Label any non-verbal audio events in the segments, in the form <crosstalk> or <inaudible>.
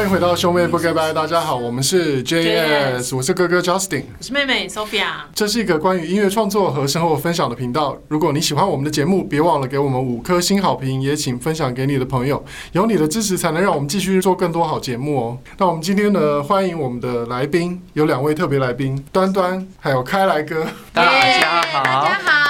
欢迎回到兄妹不告白，大家好，我们是 JS，我是哥哥 Justin，我是妹妹 Sophia。这是一个关于音乐创作和生活分享的频道。如果你喜欢我们的节目，别忘了给我们五颗星好评，也请分享给你的朋友。有你的支持，才能让我们继续做更多好节目哦。那我们今天呢，欢迎我们的来宾，有两位特别来宾，端端还有开来哥。大家好，大家好。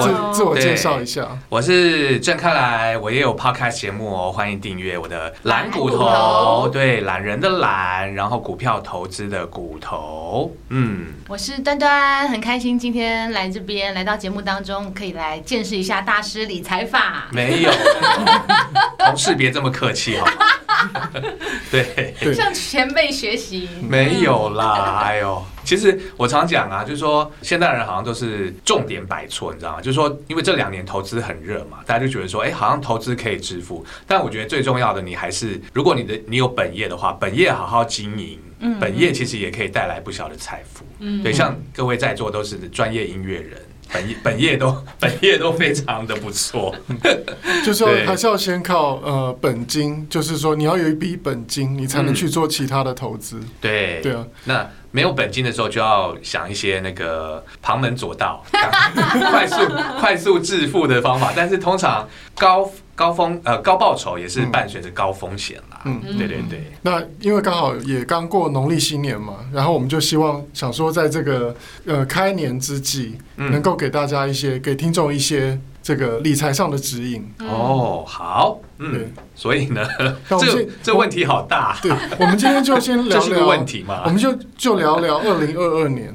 自自我介绍一下，我是郑开来，我也有 podcast 节目哦，欢迎订阅我的懒骨头，对，懒人的懒，然后股票投资的骨头，嗯，我是端端，很开心今天来这边，来到节目当中，可以来见识一下大师理财法。没有，<laughs> 同事别这么客气哦。<laughs> 对，向前辈学习。没有啦，哎呦。其实我常讲啊，就是说现代人好像都是重点摆错，你知道吗？就是说，因为这两年投资很热嘛，大家就觉得说，哎，好像投资可以致富。但我觉得最重要的，你还是如果你的你有本业的话，本业好好经营，本业其实也可以带来不小的财富。嗯，对，像各位在座都是专业音乐人。本业本业都 <laughs> 本业都非常的不错，<laughs> 就是说还是要先靠呃本金，就是说你要有一笔本金，你才能去做其他的投资。对对啊，那没有本金的时候，就要想一些那个旁门左道，<laughs> 快速快速致富的方法。但是通常高。高风呃高报酬也是伴随着高风险啦，嗯，对对对。那因为刚好也刚过农历新年嘛，然后我们就希望想说，在这个呃开年之际，能够给大家一些给听众一些这个理财上的指引。哦，好，嗯，所以呢，这这问题好大。对，我们今天就先聊聊 <laughs> 问题嘛，我们就就聊聊 <laughs> 二零二二年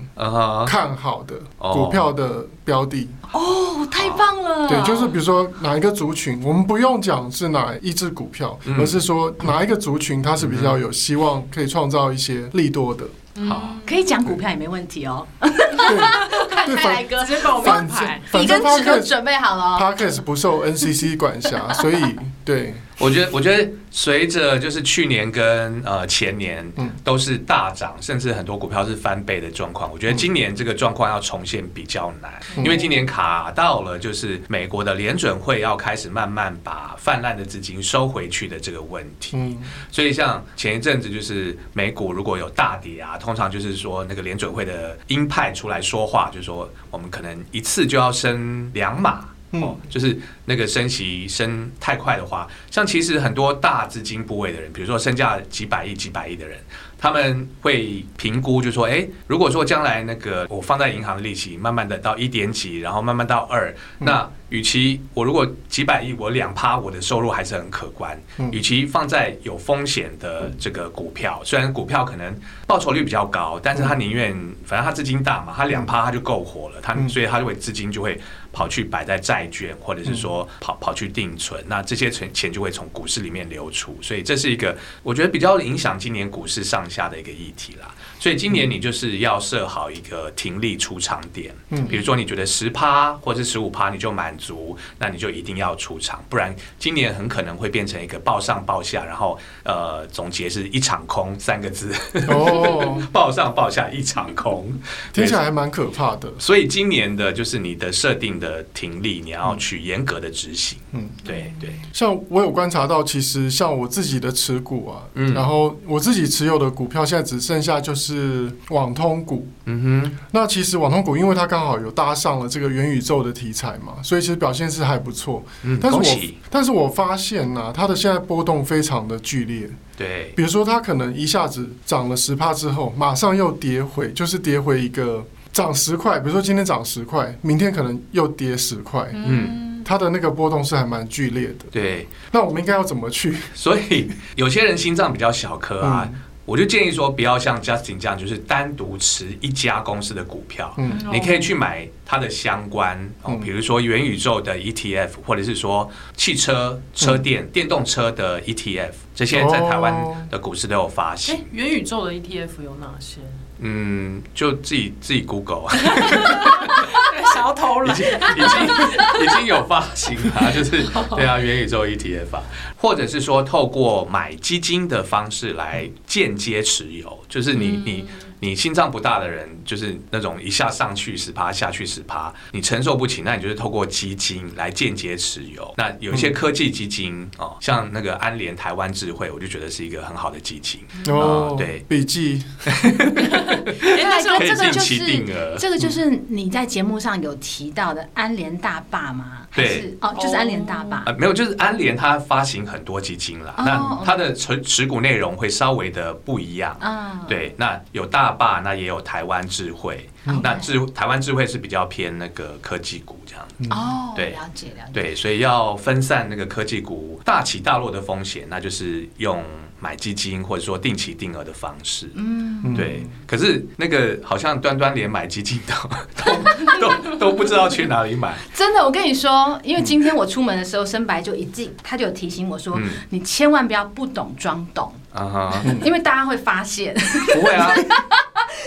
看好的股票的标的。哦，太棒了！对，就是比如说哪一个族群，我们不用讲是哪一只股票，嗯、而是说哪一个族群它是比较有希望可以创造一些利多的。好，可以讲股票也没问题哦。对，<laughs> 开来哥，直接报名牌，你跟纸都准备好了。Podcast 不受 NCC 管辖，所以对。我觉得，我觉得随着就是去年跟呃前年都是大涨，甚至很多股票是翻倍的状况。我觉得今年这个状况要重现比较难，因为今年卡到了就是美国的联准会要开始慢慢把泛滥的资金收回去的这个问题。所以像前一阵子就是美股如果有大跌啊，通常就是说那个联准会的鹰派出来说话，就是说我们可能一次就要升两码。哦，就是那个升息升太快的话，像其实很多大资金部位的人，比如说身价几百亿、几百亿的人，他们会评估，就说，哎，如果说将来那个我放在银行的利息，慢慢的到一点几，然后慢慢到二，那与其我如果几百亿，我两趴，我的收入还是很可观。与其放在有风险的这个股票，虽然股票可能报酬率比较高，但是他宁愿，反正他资金大嘛，他两趴他就够活了，他所以他就会资金就会。跑去摆在债券，或者是说跑跑去定存，那这些钱钱就会从股市里面流出，所以这是一个我觉得比较影响今年股市上下的一个议题啦。所以今年你就是要设好一个停利出场点，嗯，比如说你觉得十趴或者十五趴你就满足，那你就一定要出场，不然今年很可能会变成一个报上报下，然后呃总结是一场空三个字哦，<laughs> 报上报下一场空，听起来还蛮可怕的。所以今年的就是你的设定的停利，你要去严格的执行。嗯，对对。像我有观察到，其实像我自己的持股啊，嗯，然后我自己持有的股票现在只剩下就是。网通股，嗯哼，那其实网通股，因为它刚好有搭上了这个元宇宙的题材嘛，所以其实表现是还不错。嗯，但是我但是我发现呢、啊，它的现在波动非常的剧烈。对，比如说它可能一下子涨了十帕之后，马上又跌回，就是跌回一个涨十块。比如说今天涨十块，明天可能又跌十块。嗯，它的那个波动是还蛮剧烈的。对，那我们应该要怎么去？<laughs> 所以有些人心脏比较小颗啊。嗯我就建议说，不要像 Justin 这样，就是单独持一家公司的股票。嗯，你可以去买它的相关哦，比如说元宇宙的 ETF，或者是说汽车、车电、电动车的 ETF，这些在台湾的股市都有发行。欸，元宇宙的 ETF 有哪些？嗯，就自己自己 Google。<laughs> 想要偷懒，已经已经已经有发行了，<laughs> 就是对啊，元宇宙 ETF 啊，或者是说透过买基金的方式来间接持有，就是你你你心脏不大的人，就是那种一下上去十趴，下去十趴，你承受不起，那你就是透过基金来间接持有。那有一些科技基金哦，像那个安联台湾智慧，我就觉得是一个很好的基金哦。对，笔记。哎，这个就是额这个就是你在节目上有提到的安联大坝吗？对，哦，就是安联大坝。呃，没有，就是安联它发行很多基金啦，那它的持持股内容会稍微的不一样啊。对，那有大坝，那也有台湾智慧，那智台湾智慧是比较偏那个科技股这样。哦，对，了解了解。对，所以要分散那个科技股大起大落的风险，那就是用。买基金或者说定期定额的方式，嗯，对。可是那个好像端端连买基金都 <laughs> 都都都不知道去哪里买。真的，我跟你说，因为今天我出门的时候，深白就一进，他就有提醒我说，你千万不要不懂装懂啊，因为大家会发现。不会啊。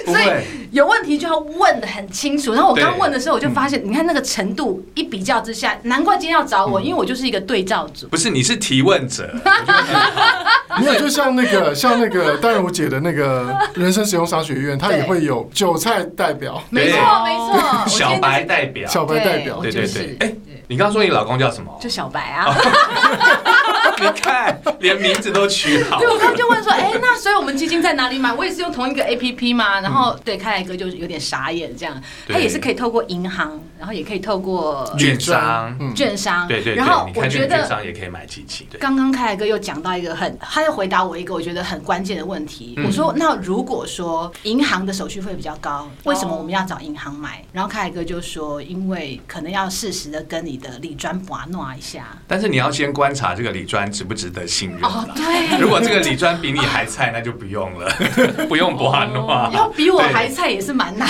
所以有问题就要问的很清楚。然后我刚问的时候，我就发现，你看那个程度一比较之下，难怪今天要找我，因为我就是一个对照组。不是，你是提问者。<laughs> 没有，就像那个像那个淡如姐的那个人生使用商学院，它也会有韭菜代表。<laughs> 没错，没错。小白代表。小白代表。对对对。哎，你刚刚说你老公叫什么？就小白啊。<laughs> <laughs> 你看，连名字都取好。对，我刚刚就问说，哎，那所以我们基金在哪里买？我也是用同一个 APP 嘛？然后，对，开来哥就有点傻眼，这样。他也是可以透过银行，然后也可以透过券商，券商。对对。然后我觉得券商也可以买基金。刚刚开来哥又讲到一个很，他又回答我一个我觉得很关键的问题。我说，那如果说银行的手续费比较高，为什么我们要找银行买？然后开来哥就说，因为可能要适时的跟你的理专把弄一下。但是你要先观察这个理专值不值得信任。哦，对。如果这个理专比你还菜，那就不用了，<laughs> 不用把弄。要比我还菜也是蛮难。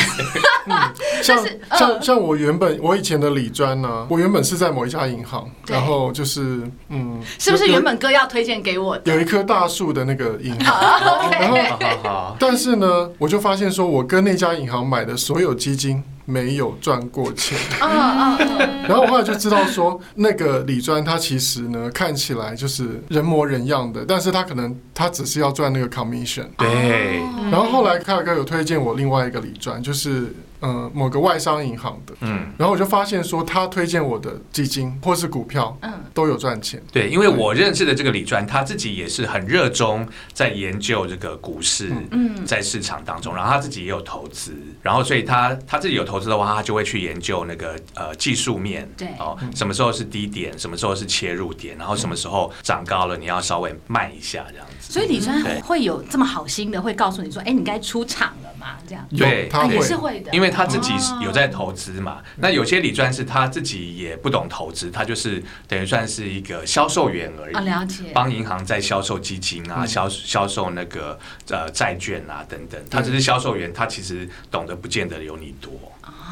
<laughs> 像像像我原本我以前的理专呢，我原本是在某一家银行，然后就是嗯，是不是原本哥要推荐给我的？有一棵大树的那个银行，<laughs> 然后但是呢，我就发现说，我跟那家银行买的所有基金。没有赚过钱，<laughs> <laughs> 然后我后来就知道说，那个李专他其实呢，看起来就是人模人样的，但是他可能他只是要赚那个 commission。对。然后后来凯尔哥有推荐我另外一个李专，就是。呃，某个外商银行的，嗯，然后我就发现说，他推荐我的基金或是股票，嗯，都有赚钱。对，因为我认识的这个李专，他自己也是很热衷在研究这个股市，嗯，在市场当中，然后他自己也有投资，然后所以他他自己有投资的话，他就会去研究那个呃技术面，对，哦，什么时候是低点，什么时候是切入点，然后什么时候涨高了，你要稍微卖一下这样子。所以李专会有这么好心的，会告诉你说，哎，你该出场了嘛？这样，对，他也是会的，因为。他自己有在投资嘛？那有些李专是他自己也不懂投资，他就是等于算是一个销售员而已。了解。帮银行在销售基金啊，销销售那个呃债券啊等等，他只是销售员，他其实懂得不见得有你多。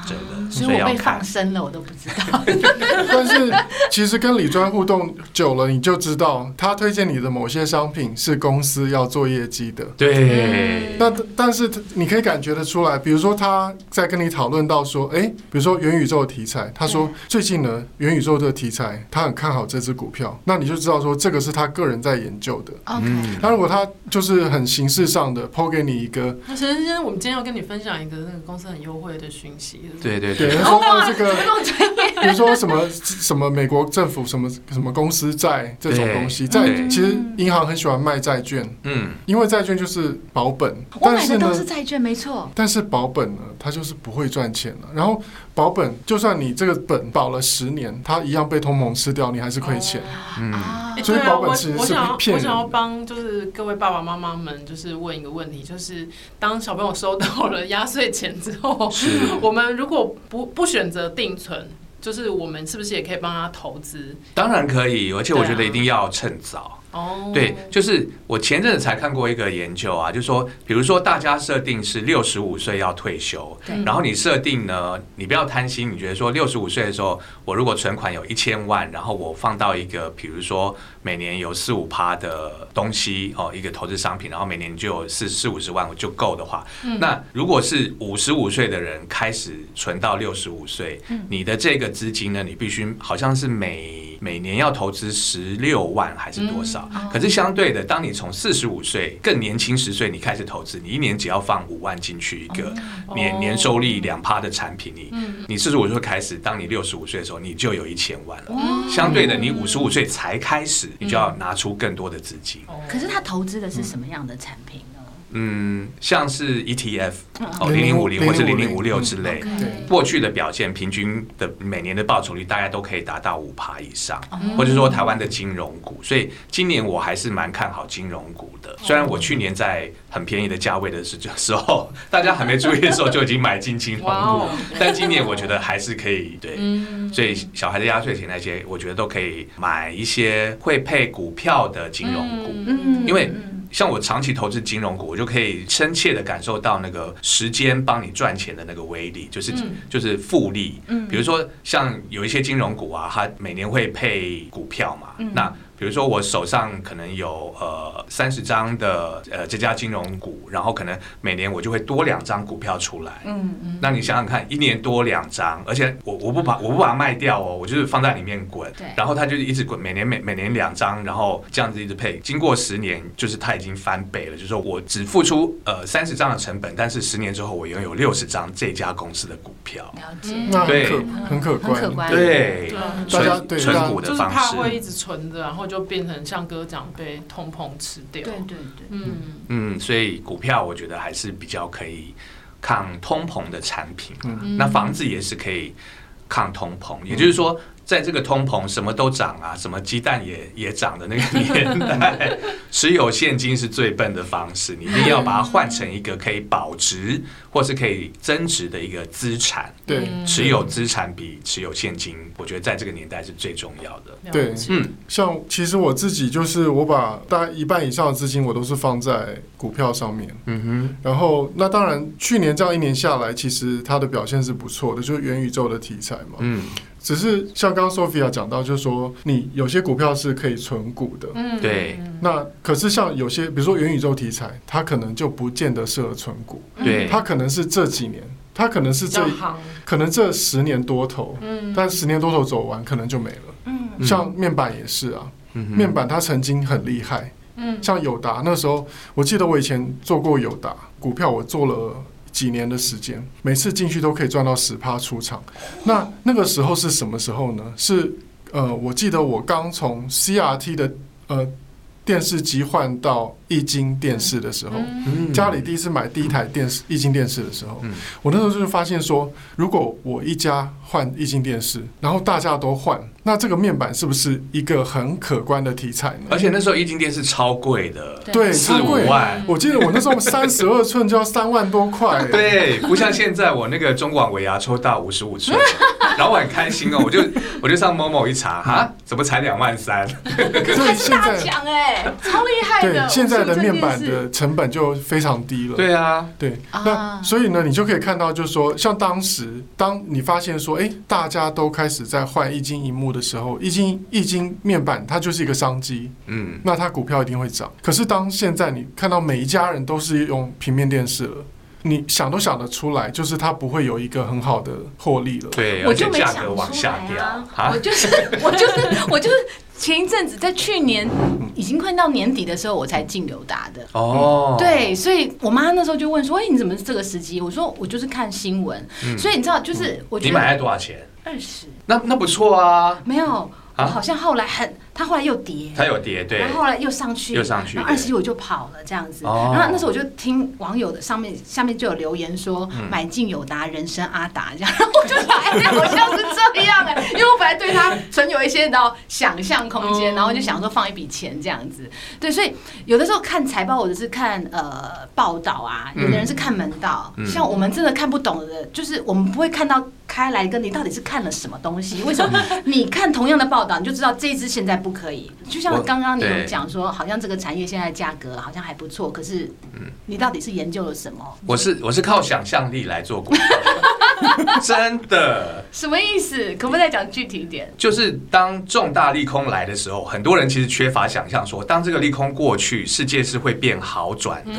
真的，所以我被放生了，我都不知道。<laughs> 但是其实跟李专互动久了，你就知道他推荐你的某些商品是公司要做业绩的。对。那但是你可以感觉得出来，比如说他在跟你讨论到说，哎，比如说元宇宙的题材，他说最近呢元宇宙的题材，他很看好这只股票，那你就知道说这个是他个人在研究的。嗯。那如果他就是很形式上的抛给你一个，那陈先生，我们今天要跟你分享一个那个公司很优惠的讯息。对对对，对，他说这个，<laughs> 比如说什么什么美国政府什么什么公司债这种东西，债其实银行很喜欢卖债券，嗯，因为债券就是保本，但是呢，都是债券没错，但是保本呢，它就是不会赚钱了。然后保本，就算你这个本保了十年，它一样被通膨吃掉，你还是亏钱。嗯，所以保本其实是骗人。我想要帮就是各位爸爸妈妈们，就是问一个问题，就是当小朋友收到了压岁钱之后，<laughs> 我们。如果不不选择定存，就是我们是不是也可以帮他投资？当然可以，而且我觉得一定要趁早。哦，对，就是我前阵子才看过一个研究啊，就是说，比如说大家设定是六十五岁要退休，对，然后你设定呢，你不要贪心，你觉得说六十五岁的时候，我如果存款有一千万，然后我放到一个，比如说每年有四五趴的东西哦，一个投资商品，然后每年就有四四五十万我就够的话，嗯，那如果是五十五岁的人开始存到六十五岁，嗯，你的这个资金呢，你必须好像是每每年要投资十六万还是多少？票。可是相对的，当你从四十五岁更年轻十岁，你开始投资，你一年只要放五万进去一个年年收利两趴的产品，你你四十五岁开始，当你六十五岁的时候，你就有一千万了。相对的，你五十五岁才开始，你就要拿出更多的资金。可是他投资的是什么样的产品？嗯，像是 ETF 哦，零零五零或是零零五六之类，过去的表现平均的每年的报酬率大概都可以达到五趴以上，或者说台湾的金融股，所以今年我还是蛮看好金融股的。虽然我去年在很便宜的价位的时时候，<laughs> 大家还没注意的时候就已经买进金融股，但今年我觉得还是可以。对，所以小孩的压岁钱那些，我觉得都可以买一些会配股票的金融股，因为。像我长期投资金融股，我就可以深切的感受到那个时间帮你赚钱的那个威力，就是就是复利。比如说像有一些金融股啊，它每年会配股票嘛，那。比如说我手上可能有呃三十张的呃这家金融股，然后可能每年我就会多两张股票出来。嗯嗯。那你想想看，一年多两张，而且我我不把我不把它卖掉哦，我就是放在里面滚。对。然后它就一直滚，每年每每年两张，然后这样子一直配。经过十年，就是它已经翻倍了。就是说我只付出呃三十张的成本，但是十年之后我拥有六十张这家公司的股票。了解。对，很可观。很可观。对。存存股的方式。就是怕会一直存着，然后。就变成像哥讲被通膨吃掉，对对对，嗯。嗯，所以股票我觉得还是比较可以抗通膨的产品，嗯，那房子也是可以抗通膨，也就是说。在这个通膨什么都涨啊，什么鸡蛋也也涨的那个年代，持有现金是最笨的方式。你一定要把它换成一个可以保值或是可以增值的一个资产。对，持有资产比持有现金，我觉得在这个年代是最重要的。对，嗯，像其实我自己就是我把大概一半以上的资金我都是放在股票上面。嗯哼。然后那当然，去年这样一年下来，其实它的表现是不错的，就是元宇宙的题材嘛。嗯。只是像刚刚 Sophia 讲到，就是说你有些股票是可以存股的，嗯，对。那可是像有些，比如说元宇宙题材，它可能就不见得适合存股，对。它可能是这几年，它可能是这，可能这十年多头，嗯，但十年多头走完，可能就没了，嗯。像面板也是啊，面板它曾经很厉害，嗯，像友达那时候，我记得我以前做过友达股票，我做了。几年的时间，每次进去都可以赚到十趴出场。那那个时候是什么时候呢？是呃，我记得我刚从 CRT 的呃电视机换到液晶电视的时候，家里第一次买第一台电视液晶电视的时候，我那时候就发现说，如果我一家换液晶电视，然后大家都换。那这个面板是不是一个很可观的题材呢？而且那时候液晶电视超贵的，对，四五万。我记得我那时候三十二寸就要三万多块。对，不像现在我那个中广尾牙抽到五十五寸，然后我很开心哦，我就我就上某某一查，哈，怎么才两万三？<laughs> 可是还是大奖哎，超厉害的。对，现在的面板的成本就非常低了。对啊，对。那所以呢，你就可以看到，就是说，像当时当你发现说，哎，大家都开始在换液晶荧幕的时候，液晶液晶面板它就是一个商机，嗯，那它股票一定会涨。可是当现在你看到每一家人都是用平面电视了，你想都想得出来，就是它不会有一个很好的获利了。对，我就没想出来啊！我就是我就是我就是前一阵子在去年已经快到年底的时候，我才进友达的哦。对，所以我妈那时候就问说：“哎，你怎么是这个时机？”我说：“我就是看新闻。”所以你知道，就是我觉得你买了多少钱？二十，那那不错啊。没有，好像后来很。他后来又跌，他有跌，对，然后后来又上去，又上去，然后二十一我就跑了这样子。然后那时候我就听网友的上面下面就有留言说，买进友达人生阿达这样，然后我就说哎，好像是这样哎，因为我本来对他存有一些的想象空间，然后就想说放一笔钱这样子。对，所以有的时候看财报或者是看呃报道啊，有的人是看门道，像我们真的看不懂的，就是我们不会看到开来跟你到底是看了什么东西，为什么？你看同样的报道，你就知道这一支现在不可以，就像刚刚你有讲说，好像这个产业现在价格好像还不错，可是，你到底是研究了什么？我是我是靠想象力来做股票，<laughs> 真的。什么意思？可不可以再讲具体一点？就是当重大利空来的时候，很多人其实缺乏想象，说当这个利空过去，世界是会变好转的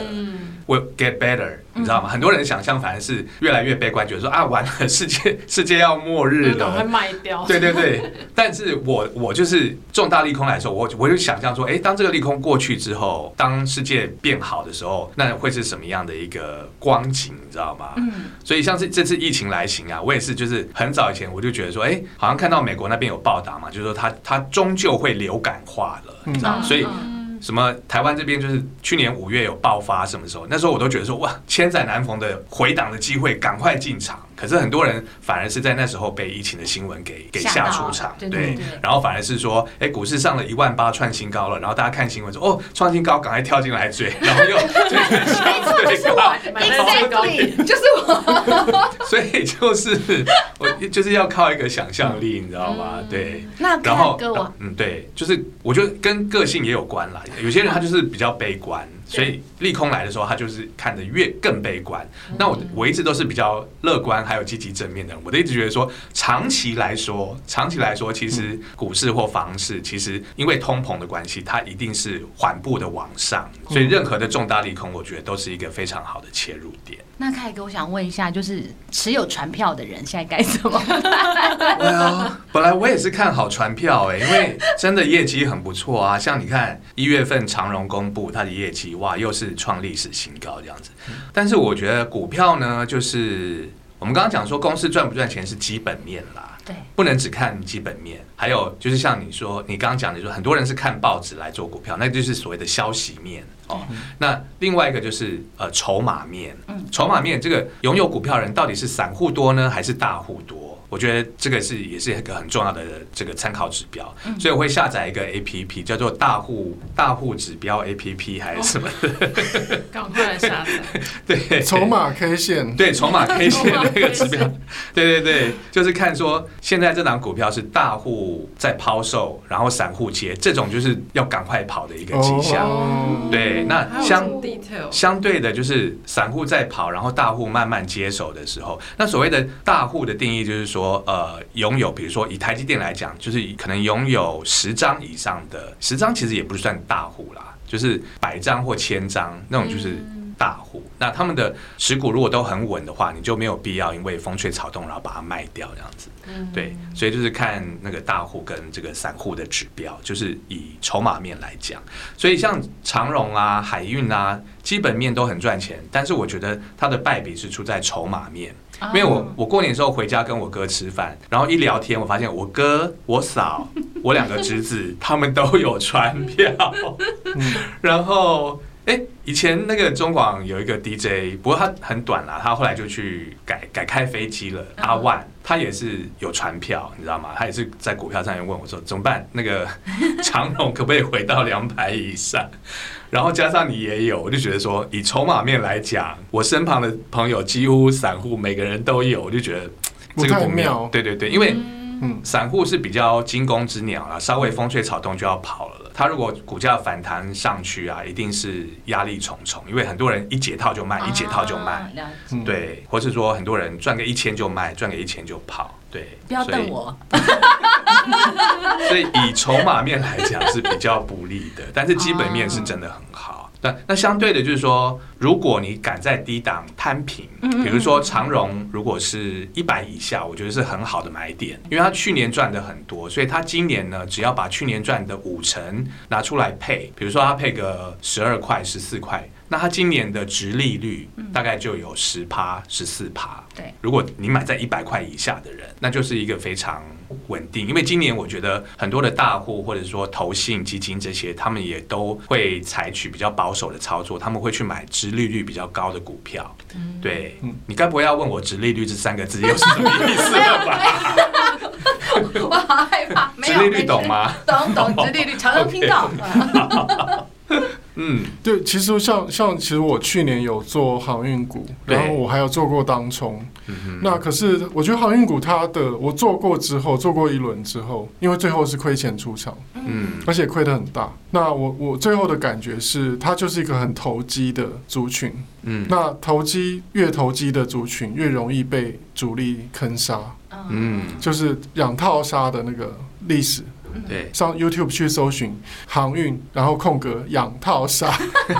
，will get better。你知道吗？很多人想象反而是越来越悲观，觉得说啊，完了，世界世界要末日了，会卖掉。对对对，<laughs> 但是我我就是重大利空来说，我我就想象说，哎，当这个利空过去之后，当世界变好的时候，那会是什么样的一个光景，你知道吗？嗯。所以像是这次疫情来袭啊，我也是就是很早以前我就觉得说，哎，好像看到美国那边有报道嘛，就是说它它终究会流感化了，你知道吗？所以。什么？台湾这边就是去年五月有爆发，什么时候？那时候我都觉得说，哇，千载难逢的回档的机会，赶快进场。可是很多人反而是在那时候被疫情的新闻给给吓出场，对，对，对，对，然后反而是说，哎，股市上了一万八创新高了，然后大家看新闻说，哦，创新高，赶快跳进来追，然后又追最高，最高点，就是我，所以就是我就是要靠一个想象力，你知道吗？对，那然后嗯，对，就是我觉得跟个性也有关啦，有些人他就是比较悲观。所以利空来的时候，他就是看得越更悲观。那我我一直都是比较乐观，还有积极正面的人。我都一直觉得说，长期来说，长期来说，其实股市或房市，其实因为通膨的关系，它一定是缓步的往上。所以任何的重大利空，我觉得都是一个非常好的切入点。那凯哥，我想问一下，就是持有船票的人现在该怎么办？<laughs> 本来我也是看好船票哎，因为真的业绩很不错啊。像你看一月份长荣公布它的业绩，哇，又是创历史新高这样子。但是我觉得股票呢，就是我们刚刚讲说，公司赚不赚钱是基本面啦，对，不能只看基本面。还有就是像你说，你刚刚讲的，说很多人是看报纸来做股票，那就是所谓的消息面哦。那另外一个就是呃筹码面，筹码面这个拥有股票人到底是散户多呢，还是大户多？我觉得这个是也是一个很重要的这个参考指标，所以我会下载一个 A P P 叫做大户大户指标 A P P 还是什么的，<laughs> 赶快下载。<laughs> 对，筹码 K 线，对，筹码 K 线 <laughs> 那个指标，对对对，就是看说现在这档股票是大户在抛售，然后散户接，这种就是要赶快跑的一个迹象。对，那相相对的就是散户在跑，然后大户慢慢接手的时候，那所谓的大户的定义就是说。说呃，拥有比如说以台积电来讲，就是可能拥有十张以上的，十张其实也不算大户啦，就是百张或千张那种就是大户。嗯、那他们的持股如果都很稳的话，你就没有必要因为风吹草动然后把它卖掉这样子。嗯、对，所以就是看那个大户跟这个散户的指标，就是以筹码面来讲。所以像长荣啊、海运啊，基本面都很赚钱，但是我觉得它的败笔是出在筹码面。因为我我过年的时候回家跟我哥吃饭，然后一聊天，我发现我哥、我嫂、我两个侄子他们都有传票，<laughs> 然后哎，以前那个中广有一个 DJ，不过他很短啦，他后来就去改改开飞机了。阿万他也是有船票，你知道吗？他也是在股票上面问我说怎么办？那个 <laughs> 长荣可不可以回到两百以上？然后加上你也有，我就觉得说，以筹码面来讲，我身旁的朋友几乎散户每个人都有，我就觉得这个不妙。对对对，因为嗯，散户是比较惊弓之鸟啦，稍微风吹草动就要跑了。他如果股价反弹上去啊，一定是压力重重，因为很多人一解套就卖，一解套就卖，对，或是说很多人赚个一千就卖，赚个一千就跑。对，不要瞪我。所以 <laughs> 以筹码面来讲是比较不利的，但是基本面是真的很好。那那相对的，就是说，如果你敢在低档摊平，比如说长荣，如果是一百以下，我觉得是很好的买点，因为他去年赚的很多，所以他今年呢，只要把去年赚的五成拿出来配，比如说他配个十二块、十四块。那它今年的殖利率大概就有十趴、十四趴。对，如果你买在一百块以下的人，那就是一个非常稳定。因为今年我觉得很多的大户或者说投信基金这些，他们也都会采取比较保守的操作，他们会去买殖利率比较高的股票。对，你该不会要问我殖利率这三个字又是什么意思了吧？<laughs> 我好害怕。殖利率懂吗？懂懂，殖 <laughs> 利率常常听到。<laughs> 嗯，对，其实像像其实我去年有做航运股，然后我还有做过当冲。嗯。那可是我觉得航运股它的我做过之后，做过一轮之后，因为最后是亏钱出场，嗯，而且亏得很大。那我我最后的感觉是，它就是一个很投机的族群。嗯。那投机越投机的族群越容易被主力坑杀。嗯。就是养套杀的那个历史。对，上 YouTube 去搜寻航运，然后空格养套杀，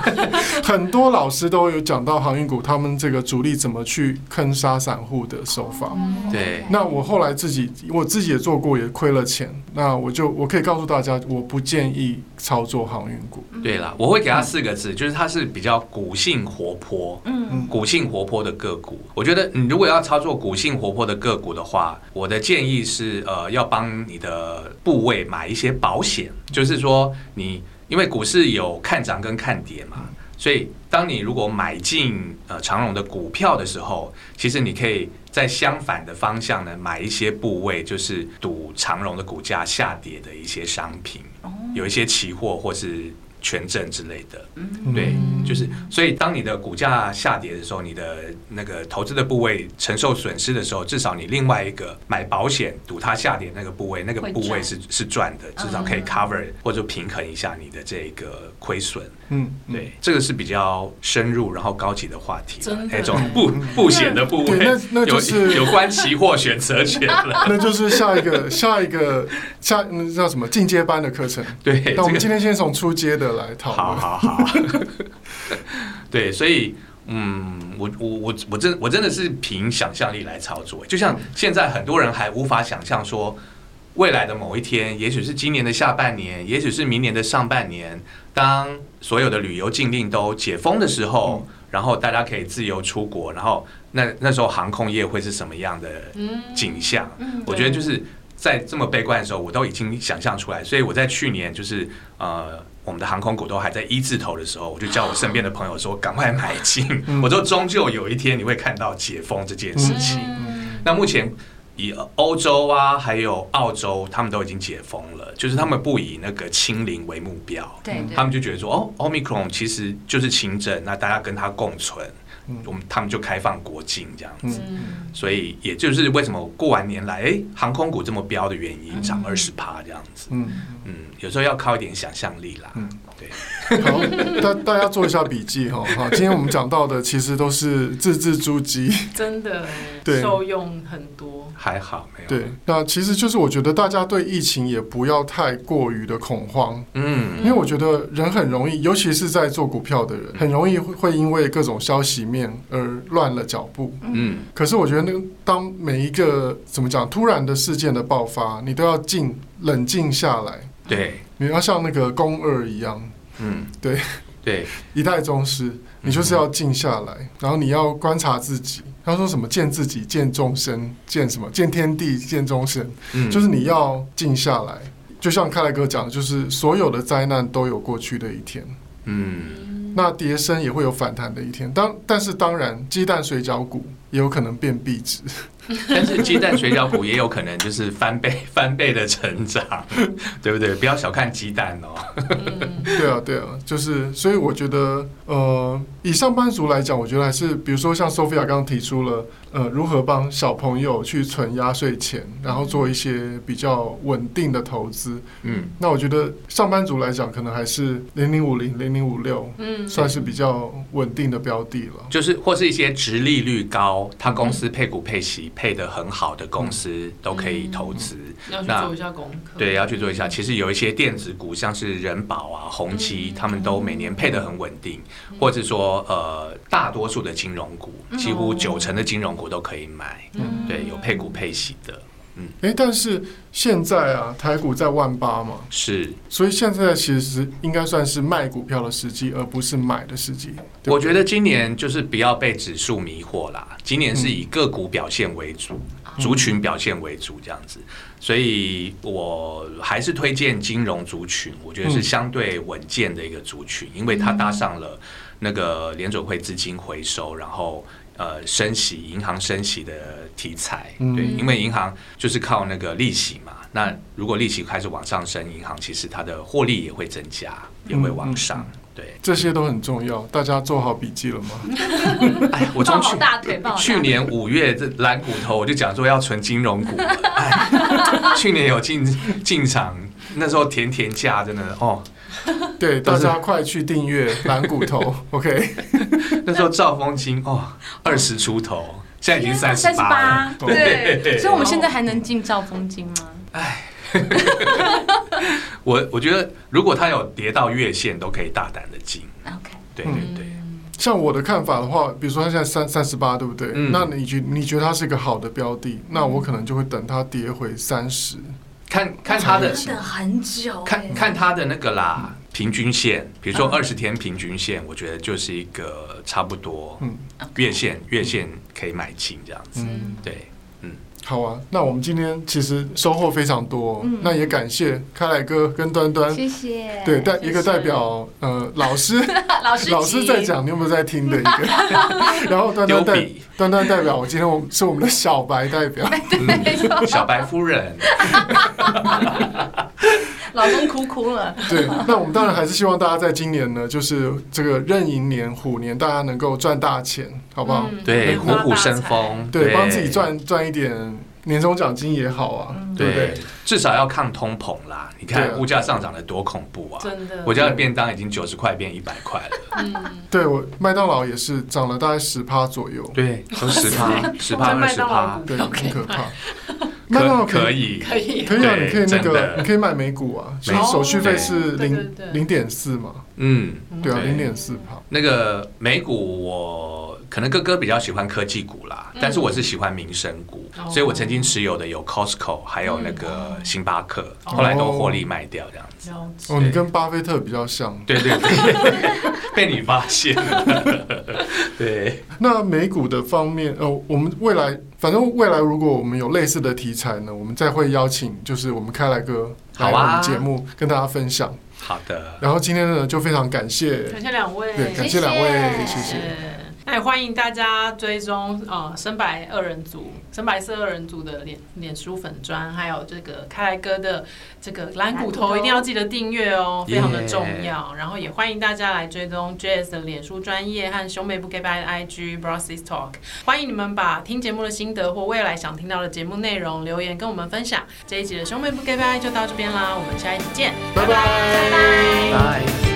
<laughs> 很多老师都有讲到航运股，他们这个主力怎么去坑杀散户的手法。对。那我后来自己，我自己也做过，也亏了钱。那我就我可以告诉大家，我不建议操作航运股。对了，我会给他四个字，就是它是比较股性活泼，嗯，股性活泼的个股。我觉得你如果要操作股性活泼的个股的话，我的建议是，呃，要帮你的部位买一些保险，就是说你。因为股市有看涨跟看跌嘛，所以当你如果买进呃长荣的股票的时候，其实你可以在相反的方向呢买一些部位，就是赌长荣的股价下跌的一些商品，有一些期货或是。权证之类的，对，就是所以当你的股价下跌的时候，你的那个投资的部位承受损失的时候，至少你另外一个买保险赌它下跌那个部位，那个部位是是赚的，至少可以 cover 或者平衡一下你的这个亏损。嗯，对，这个是比较深入然后高级的话题，那种不 <laughs> 不险的部位，那那就是有关期货选择权了，<laughs> 那就是下一个下一个下那叫什么进阶班的课程。对，那我们今天先从初阶的来讨论。好好好。<laughs> 对，所以嗯，我我我我真我真的是凭想象力来操作，就像现在很多人还无法想象说。未来的某一天，也许是今年的下半年，也许是明年的上半年，当所有的旅游禁令都解封的时候，嗯、然后大家可以自由出国，然后那那时候航空业会是什么样的景象？嗯嗯、我觉得就是在这么悲观的时候，我都已经想象出来。所以我在去年就是呃，我们的航空股都还在一字头的时候，我就叫我身边的朋友说，赶快买进。嗯、我说，终究有一天你会看到解封这件事情。嗯、那目前。以欧洲啊，还有澳洲，他们都已经解封了，就是他们不以那个清零为目标，对，他们就觉得说，哦，Omicron 其实就是轻症，那大家跟它共存，我们他们就开放国境这样子，所以也就是为什么过完年来，哎，航空股这么飙的原因，涨二十趴这样子，嗯。嗯，有时候要靠一点想象力啦，嗯，对，好，大大家做一下笔记哈，好，今天我们讲到的其实都是字字珠玑，真的，对，受用很多。还好没有。对，那其实就是我觉得大家对疫情也不要太过于的恐慌，嗯，因为我觉得人很容易，尤其是在做股票的人，很容易会因为各种消息面而乱了脚步，嗯。可是我觉得，那个当每一个怎么讲突然的事件的爆发，你都要静冷静下来，对，你要像那个宫二一样，嗯，对。对，<laughs> 一代宗师，你就是要静下来，然后你要观察自己。他说什么见自己，见众生，见什么？见天地，见众生。嗯，就是你要静下来。就像开来哥讲的，就是所有的灾难都有过去的一天。嗯，那跌升也会有反弹的一天。当但是当然，鸡蛋水饺股也有可能变壁纸。<laughs> 但是鸡蛋水饺股也有可能就是翻倍 <laughs> 翻倍的成长，<laughs> 对不对？不要小看鸡蛋哦。对啊，对啊，就是所以我觉得，呃，以上班族来讲，我觉得还是比如说像 Sophia 刚刚提出了，呃，如何帮小朋友去存压岁钱，然后做一些比较稳定的投资。嗯，那我觉得上班族来讲，可能还是零零五零、零零五六，嗯，算是比较稳定的标的了。就是或是一些殖利率高，他公司配股配息。配的很好的公司都可以投资，要去做一下功课。对，要去做一下。其实有一些电子股，像是人保啊、宏基，他们都每年配的很稳定，或者说呃，大多数的金融股，几乎九成的金融股都可以买。对，有配股配息的。嗯，哎，但是现在啊，台股在万八嘛，是，所以现在其实应该算是卖股票的时机，而不是买的时机。我觉得今年就是不要被指数迷惑啦，今年是以个股表现为主，嗯、族群表现为主这样子，所以我还是推荐金融族群，我觉得是相对稳健的一个族群，嗯、因为它搭上了那个联准会资金回收，然后。呃，升息，银行升息的题材，嗯、对，因为银行就是靠那个利息嘛。那如果利息开始往上升，银行其实它的获利也会增加，也会往上。嗯、对，这些都很重要，大家做好笔记了吗？<laughs> 哎，我从去去年五月这蓝骨头，我就讲说要存金融股。哎，去年有进进场，那时候甜甜价真的哦。<laughs> 对，大家快去订阅蓝骨头，<laughs> OK。那时候兆丰金哦，二十出头，现在已经三十八。对，所以我们现在还能进兆丰金吗？哎，我我觉得如果他有跌到月线，都可以大胆的进。OK，对对对。像我的看法的话，比如说他现在三三十八，对不对？嗯、那你觉你觉得它是一个好的标的，那我可能就会等它跌回三十，看看他的等很久、欸，看看他的那个啦。平均线，比如说二十天平均线，我觉得就是一个差不多，嗯，月线月线可以买进这样子，嗯，对，嗯，好啊，那我们今天其实收获非常多，嗯，那也感谢开来哥跟端端，谢谢，对，代一个代表呃老师，<laughs> 老师老师在讲，你有没有在听的？一个？<laughs> 然后端端代端端代表，我今天我是我们的小白代表，<laughs> 小白夫人。老公哭哭了。对，那我们当然还是希望大家在今年呢，就是这个壬寅年虎年，大家能够赚大钱，好不好？嗯、对，虎虎生风，对，帮自己赚赚一点年终奖金也好啊，嗯、对不对？至少要抗通膨啦。你看物价上涨的多恐怖啊！真的，我家的便当已经九十块变一百块了。嗯，对我麦当劳也是涨了大概十趴左右。对，都十趴，<laughs> 十趴二十趴，对，很可怕。麦当劳可以，可以，可以啊！你可以那个，你可以买美股啊，所以手续费是零零点四嘛。嗯，对啊，零点四趴。那个美股，我可能哥哥比较喜欢科技股啦，但是我是喜欢民生股，所以我曾经持有的有 Costco，还有那个星巴克，后来都获利卖掉这样子。哦，你跟巴菲特比较像。对对对，被你发现了。对。那美股的方面，哦，我们未来。反正未来如果我们有类似的题材呢，我们再会邀请，就是我们开来哥来我们节目跟大家分享。好的。然后今天呢，就非常感谢，感谢两位，对，感谢两位，谢谢。那也欢迎大家追踪呃深白二人组、深白色二人组的脸脸书粉砖，还有这个开来哥的这个蓝骨头，一定要记得订阅哦，非常的重要。然后也欢迎大家来追踪 JS 的脸书专业和兄妹不给拜的 IG Bro Sis Talk。欢迎你们把听节目的心得或未来想听到的节目内容留言跟我们分享。这一集的兄妹不给拜就到这边啦，我们下一集见，拜拜，拜拜。